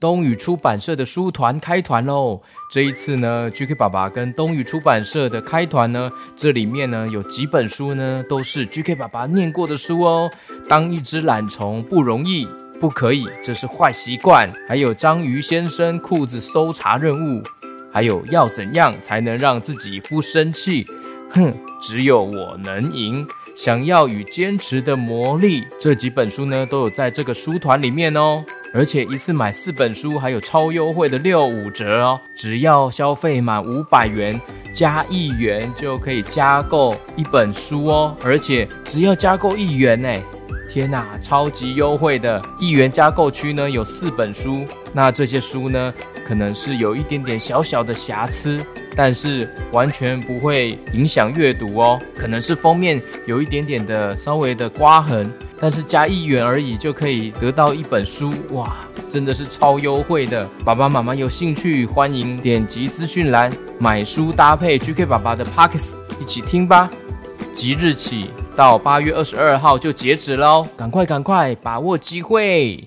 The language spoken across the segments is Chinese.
东宇出版社的书团开团喽！这一次呢，GK 爸爸跟东宇出版社的开团呢，这里面呢有几本书呢，都是 GK 爸爸念过的书哦。当一只懒虫不容易，不可以，这是坏习惯。还有章鱼先生裤子搜查任务，还有要怎样才能让自己不生气？哼，只有我能赢。想要与坚持的魔力，这几本书呢都有在这个书团里面哦。而且一次买四本书，还有超优惠的六五折哦！只要消费满五百元加一元，就可以加购一本书哦。而且只要加购一元呢，天哪，超级优惠的！一元加购区呢有四本书，那这些书呢可能是有一点点小小的瑕疵，但是完全不会影响阅读哦。可能是封面有一点点的稍微的刮痕。但是加一元而已就可以得到一本书，哇，真的是超优惠的！爸爸妈妈有兴趣，欢迎点击资讯栏买书搭配 GK 爸爸的 Podcast 一起听吧。即日起到八月二十二号就截止喽，赶快赶快把握机会！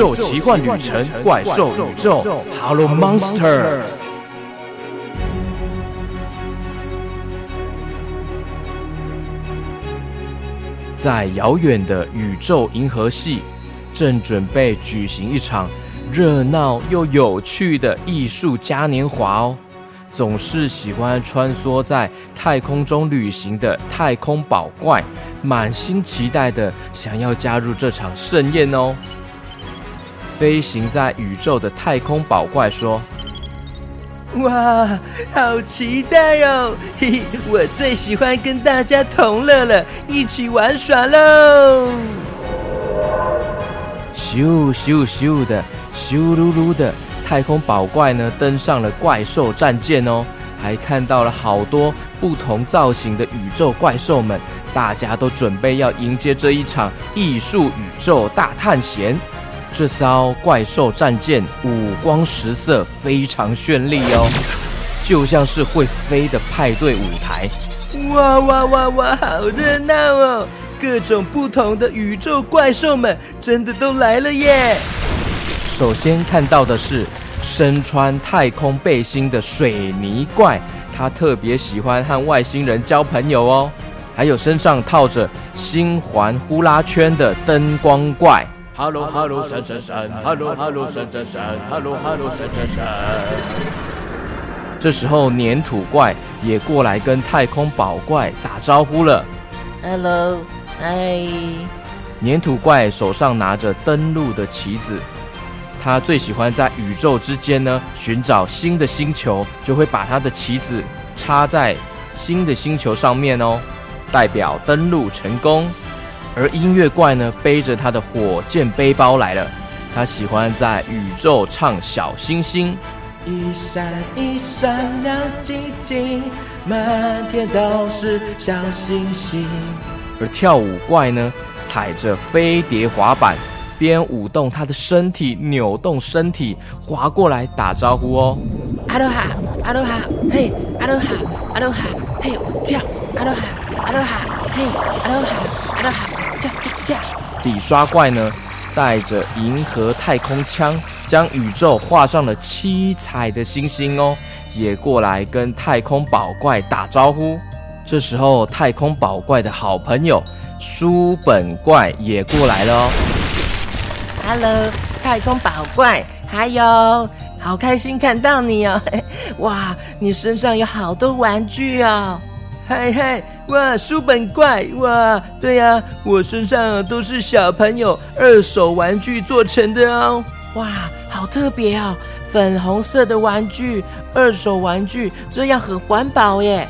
宙奇幻旅程，怪兽宇宙，Hello Monster。在遥远的宇宙银河系，正准备举行一场热闹又有趣的艺术嘉年华哦。总是喜欢穿梭在太空中旅行的太空宝怪，满心期待的想要加入这场盛宴哦。飞行在宇宙的太空宝怪说：“哇，好期待哦！嘿嘿，我最喜欢跟大家同乐了，一起玩耍喽！”咻咻咻的，咻噜噜的，太空宝怪呢登上了怪兽战舰哦，还看到了好多不同造型的宇宙怪兽们，大家都准备要迎接这一场艺术宇宙大探险。这艘怪兽战舰五光十色，非常绚丽哦，就像是会飞的派对舞台。哇哇哇哇，好热闹哦！各种不同的宇宙怪兽们真的都来了耶。首先看到的是身穿太空背心的水泥怪，他特别喜欢和外星人交朋友哦。还有身上套着星环呼啦圈的灯光怪。Hello Hello 闪闪闪，Hello Hello 闪闪闪，Hello Hello 闪闪闪。这时候粘土怪也过来跟太空宝怪打招呼了。Hello，嗨。粘土怪手上拿着登陆的棋子，他最喜欢在宇宙之间呢寻找新的星球，就会把他的棋子插在新的星球上面哦，代表登陆成功。而音乐怪呢，背着他的火箭背包来了。他喜欢在宇宙唱小星星，一闪一闪亮晶晶，满天都是小星星。而跳舞怪呢，踩着飞碟滑板，边舞动他的身体，扭动身体，滑过来打招呼哦。阿罗哈，阿罗哈，嘿，阿罗哈，阿罗哈，嘿，我跳，阿罗哈，阿罗哈，嘿，阿罗哈，阿罗哈。笔刷怪呢，带着银河太空枪，将宇宙画上了七彩的星星哦，也过来跟太空宝怪打招呼。这时候，太空宝怪的好朋友书本怪也过来了哦。Hello，太空宝怪，还有，好开心看到你哦！哇，你身上有好多玩具哦！嗨嗨，哇，书本怪哇，对呀、啊，我身上都是小朋友二手玩具做成的哦。哇，好特别哦，粉红色的玩具，二手玩具，这样很环保耶。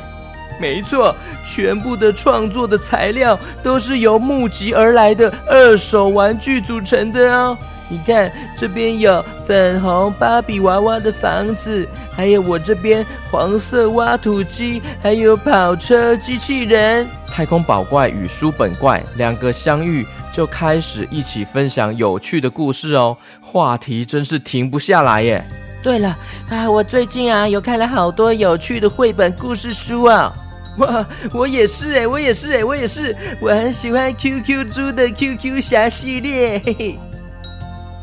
没错，全部的创作的材料都是由募集而来的二手玩具组成的哦。你看，这边有粉红芭比娃娃的房子，还有我这边黄色挖土机，还有跑车机器人。太空宝怪与书本怪两个相遇，就开始一起分享有趣的故事哦，话题真是停不下来耶。对了啊，我最近啊有看了好多有趣的绘本故事书啊。哇，我也是哎，我也是哎，我也是，我很喜欢 QQ 猪的 QQ 侠系列。嘿嘿。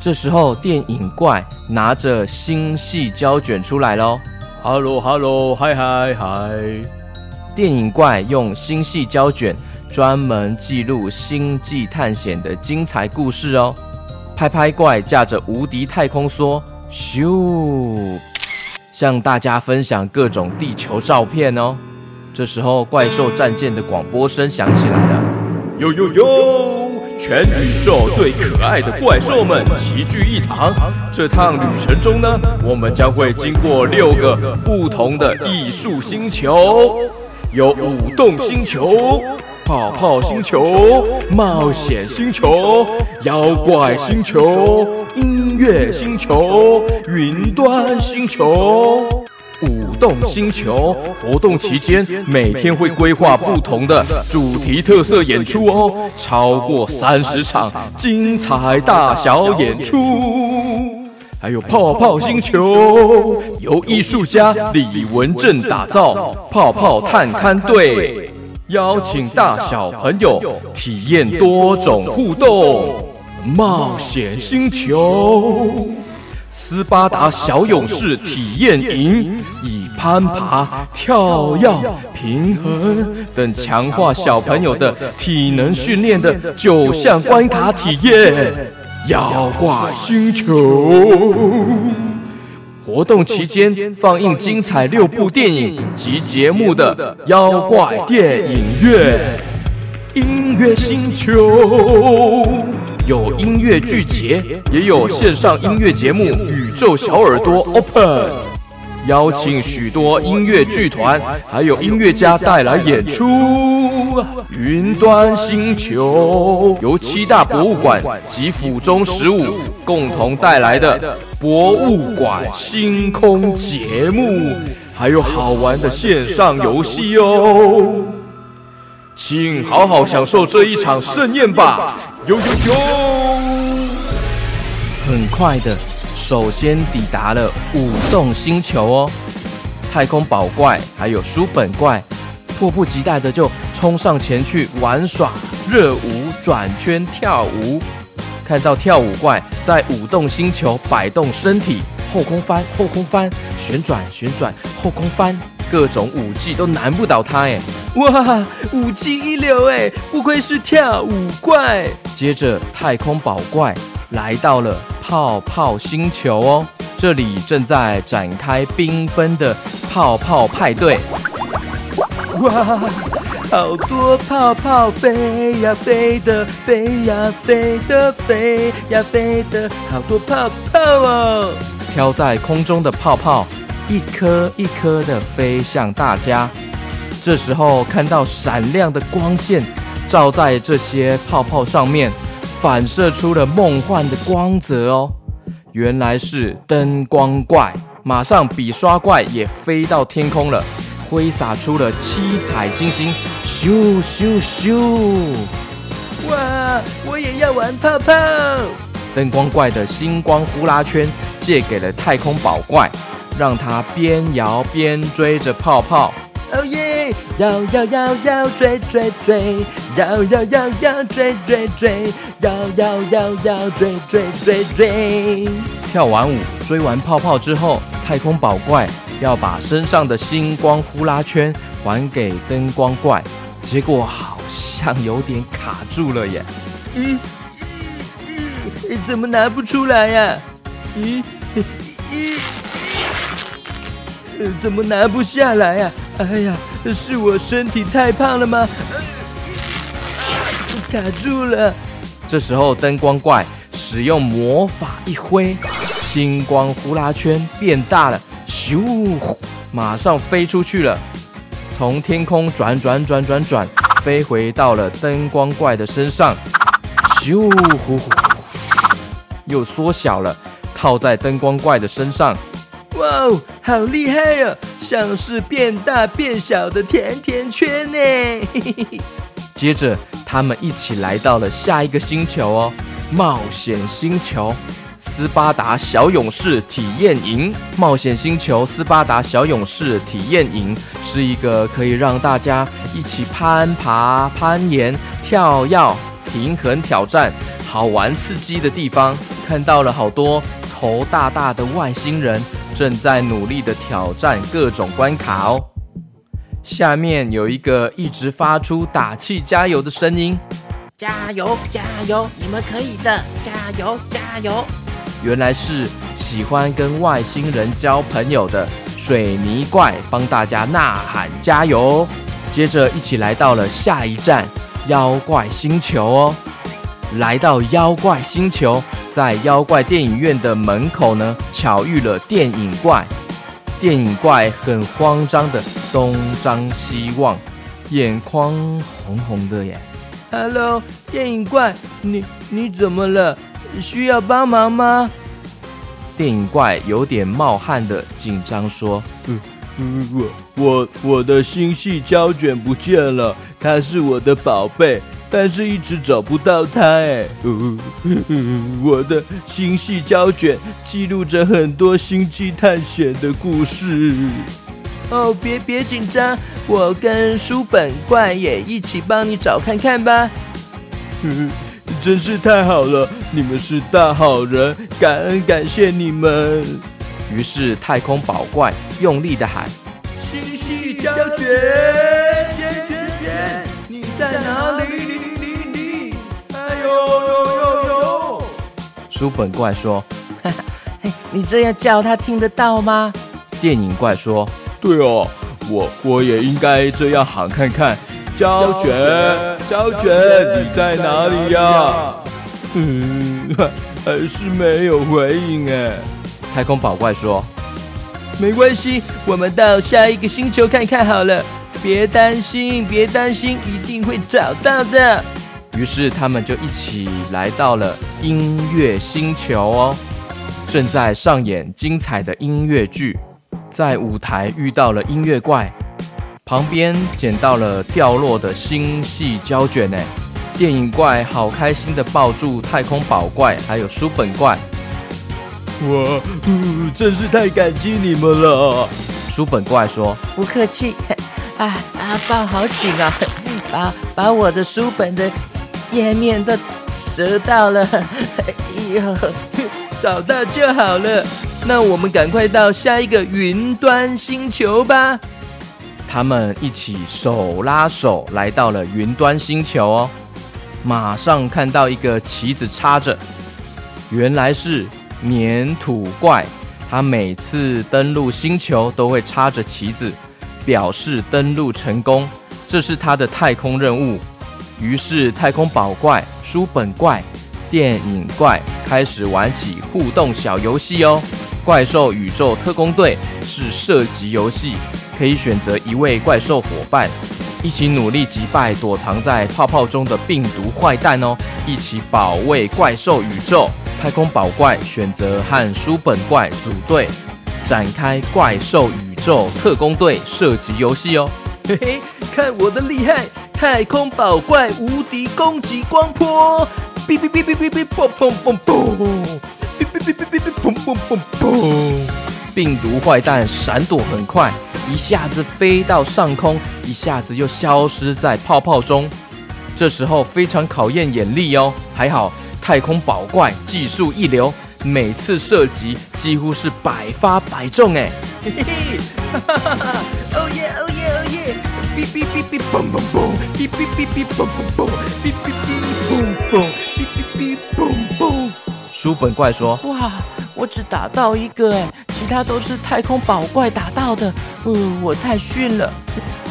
这时候，电影怪拿着星系胶卷出来喽。Hello，Hello，嗨嗨嗨！电影怪用星系胶卷专门记录星际探险的精彩故事哦。拍拍怪驾着无敌太空梭，咻，向大家分享各种地球照片哦。这时候，怪兽战舰的广播声响起来了。呦呦呦！全宇宙最可爱的怪兽们齐聚一堂。这趟旅程中呢，我们将会经过六个不同的艺术星球，有舞动星球、泡泡星球、冒险星球、妖怪星球、音乐星球、云端星球。动星球活动期间，每天会规划不同的主题特色演出哦，超过三十场精彩大小演出。还有泡泡星球，由艺术家李文正打造泡泡探勘队，邀请大小朋友体验多种互动。冒险星球。斯巴达小勇士体验营，以攀爬、跳跃、平衡等强化小朋友的体能训练的九项关卡体验。妖怪星球活动期间放映精彩六部电影及节目的妖怪电影院。音乐星球。有音乐剧节，也有线上音乐节目《宇宙小耳朵 Open》，邀请许多音乐剧团还有音乐家带来演出。云端星球由七大博物馆及府中十五共同带来的博物馆星空节目，还有好玩的线上游戏哦。请好好享受这一场盛宴吧！呦呦呦！很快的，首先抵达了舞动星球哦。太空宝怪还有书本怪，迫不及待的就冲上前去玩耍热舞、转圈、跳舞。看到跳舞怪在舞动星球摆动身体，后空翻、后空翻、旋转、旋转、后空翻。各种武技都难不倒他哎！哇，武技一流哎，不愧是跳舞怪。接着，太空宝怪来到了泡泡星球哦，这里正在展开缤纷的泡泡派对。哇，好多泡泡飞呀飞的，飞呀飞的，飞呀飞的，好多泡泡哦！飘在空中的泡泡。一颗一颗的飞向大家，这时候看到闪亮的光线照在这些泡泡上面，反射出了梦幻的光泽哦。原来是灯光怪，马上笔刷怪也飞到天空了，挥洒出了七彩星星，咻咻咻！哇，我也要玩泡泡！灯光怪的星光呼啦圈借给了太空宝怪。让他边摇边追着泡泡，哦耶！摇摇摇摇，追追追，摇摇摇摇，追追追，摇摇摇摇，追追追追。跳完舞，追完泡泡之后，太空宝怪要把身上的星光呼啦圈还给灯光怪，结果好像有点卡住了耶。咦？怎么拿不出来呀？咦？咦？怎么拿不下来呀？哎呀，是我身体太胖了吗？卡住了。这时候灯光怪使用魔法一挥，星光呼啦圈变大了，咻，马上飞出去了，从天空转转转转转，飞回到了灯光怪的身上，咻呼呼，又缩小了，套在灯光怪的身上。哇哦，好厉害呀、像是变大变小的甜甜圈呢。接着，他们一起来到了下一个星球哦，冒险星球斯巴达小勇士体验营。冒险星球斯巴达小勇士体验营是一个可以让大家一起攀爬、攀岩、跳跃、平衡挑战、好玩刺激的地方。看到了好多头大大的外星人。正在努力的挑战各种关卡哦。下面有一个一直发出打气加油的声音：“加油，加油，你们可以的！加油，加油！”原来是喜欢跟外星人交朋友的水泥怪帮大家呐喊加油。接着一起来到了下一站妖怪星球哦。来到妖怪星球。在妖怪电影院的门口呢，巧遇了电影怪。电影怪很慌张的东张西望，眼眶红红的耶。Hello，电影怪，你你怎么了？需要帮忙吗？电影怪有点冒汗的紧张说：“嗯嗯，我我我的星系胶卷不见了，它是我的宝贝。”但是一直找不到它哎，我的星系胶卷记录着很多星际探险的故事。哦，别别紧张，我跟书本怪也一起帮你找看看吧。真是太好了，你们是大好人，感恩感谢你们。于是太空宝怪用力的喊：星系胶卷，卷卷卷，你在哪书本怪说：“哈哈，嘿，你这样叫他听得到吗？”电影怪说：“对哦，我我也应该这样喊看看。”胶卷，胶卷，你在哪里呀？嗯，还是没有回应哎。太空宝怪说：“没关系，我们到下一个星球看看好了。别担心，别担心，一定会找到的。”于是他们就一起来到了音乐星球哦，正在上演精彩的音乐剧，在舞台遇到了音乐怪，旁边捡到了掉落的星系胶卷呢。电影怪好开心的抱住太空宝怪还有书本怪，我、真是太感激你们了。书本怪说：“不客气，啊啊，抱好紧啊，把把我的书本的。”页面都折到了，哎呦，找到就好了。那我们赶快到下一个云端星球吧。他们一起手拉手来到了云端星球哦，马上看到一个旗子插着，原来是粘土怪。他每次登陆星球都会插着旗子，表示登陆成功，这是他的太空任务。于是，太空宝怪、书本怪、电影怪开始玩起互动小游戏哦。怪兽宇宙特工队是射击游戏，可以选择一位怪兽伙伴，一起努力击败躲藏在泡泡中的病毒坏蛋哦，一起保卫怪兽宇宙。太空宝怪选择和书本怪组队，展开怪兽宇宙特工队射击游戏哦。嘿嘿，看我的厉害！太空宝怪无敌攻击光波，哔哔哔哔哔哔，砰砰砰砰，哔哔哔哔哔哔，砰砰砰砰。病毒坏蛋闪躲很快，一下子飞到上空，一下子又消失在泡泡中。这时候非常考验眼力哦，还好太空宝怪技术一流，每次射击几乎是百发百中哎。嘿嘿，哈哈哈哈，哦耶哦耶哦耶。哔哔哔哔嘣嘣嘣，哔哔哔哔嘣嘣嘣，哔哔哔哔嘣嘣，哔哔哔嘣嘣。书本怪说：“哇，我只打到一个哎，其他都是太空宝怪打到的。嗯，我太逊了。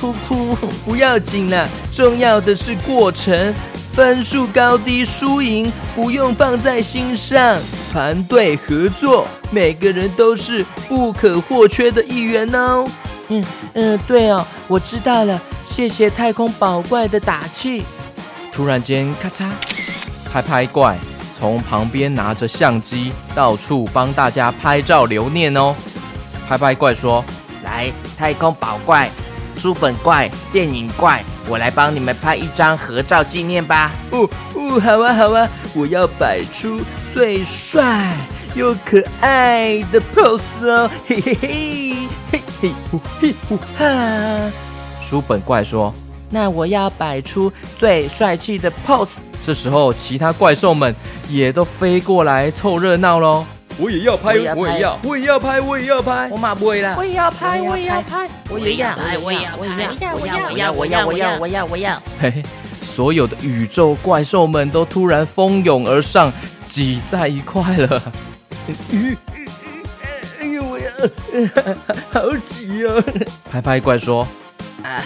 哭哭。不要紧啦，重要的是过程，分数高低输赢不用放在心上，团队合作，每个人都是不可或缺的一员哦。嗯嗯、对哦，我知道了，谢谢太空宝怪的打气。突然间，咔嚓，拍拍怪从旁边拿着相机，到处帮大家拍照留念哦。拍拍怪说：“来，太空宝怪、书本怪、电影怪，我来帮你们拍一张合照纪念吧。”哦哦，好啊好啊，我要摆出最帅又可爱的 pose 哦，嘿嘿嘿。嘿嘿呼嘿呼哈！书本怪说：“那我要摆出最帅气的 pose。”这时候，其他怪兽们也都飞过来凑热闹喽。我也要拍，我也要，我也要拍，我也要拍。我马不会啦！我也要拍，我也要拍，我也要拍，我也要，我也要，我要，我要，我要，我要，我要，我要！嘿嘿，所有的宇宙怪兽们都突然蜂拥而上，挤在一块了。哎呦喂好挤哦！拍拍怪说：“啊，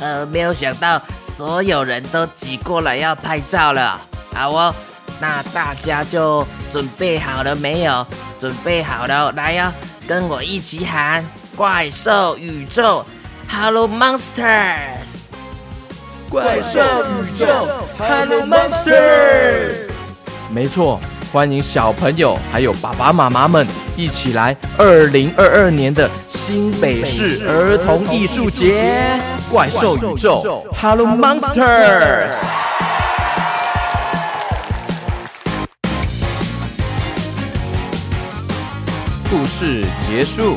呃，没有想到所有人都挤过来要拍照了。好哦，那大家就准备好了没有？准备好了，来呀、哦，跟我一起喊怪兽宇宙，Hello Monsters！怪兽宇宙，Hello Monsters！没错。”欢迎小朋友还有爸爸妈妈们一起来二零二二年的新北市儿童艺术节，怪兽宇宙，Hello Monsters！故事结束。